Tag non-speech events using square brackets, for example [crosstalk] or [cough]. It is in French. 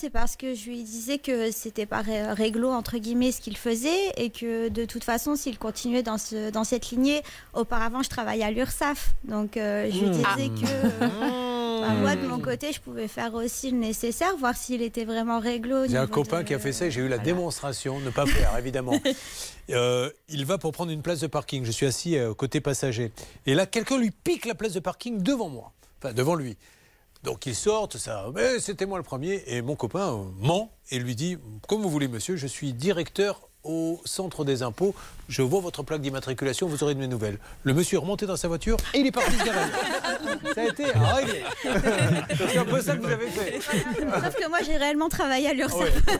c'est parce que je lui disais que c'était pas ré- réglo entre guillemets ce qu'il faisait et que de toute façon s'il continuait dans ce dans cette lignée, auparavant je travaillais à l'URSSAF, donc euh, je lui disais Ah. que Mmh. bah, moi de mon côté je pouvais faire aussi le nécessaire, voir s'il était vraiment réglo. J'ai un copain de- qui a fait ça et j'ai eu la Voilà. démonstration, ne pas faire évidemment. [laughs] Euh, il va pour prendre une place de parking. Je suis assis euh, côté passager. Et là, quelqu'un lui pique la place de parking devant moi. Enfin, devant lui. Donc il sort, tout ça. Mais c'était moi le premier. Et mon copain euh, ment et lui dit Comme vous voulez, monsieur, je suis directeur au centre des impôts. Je vois votre plaque d'immatriculation, vous aurez de mes nouvelles. Le monsieur est remonté dans sa voiture et il est parti se garer. [laughs] Ça a été réglé. [laughs] C'est un peu ça que vous avez fait. Sauf que moi j'ai réellement travaillé à l'URSSAF. Ouais.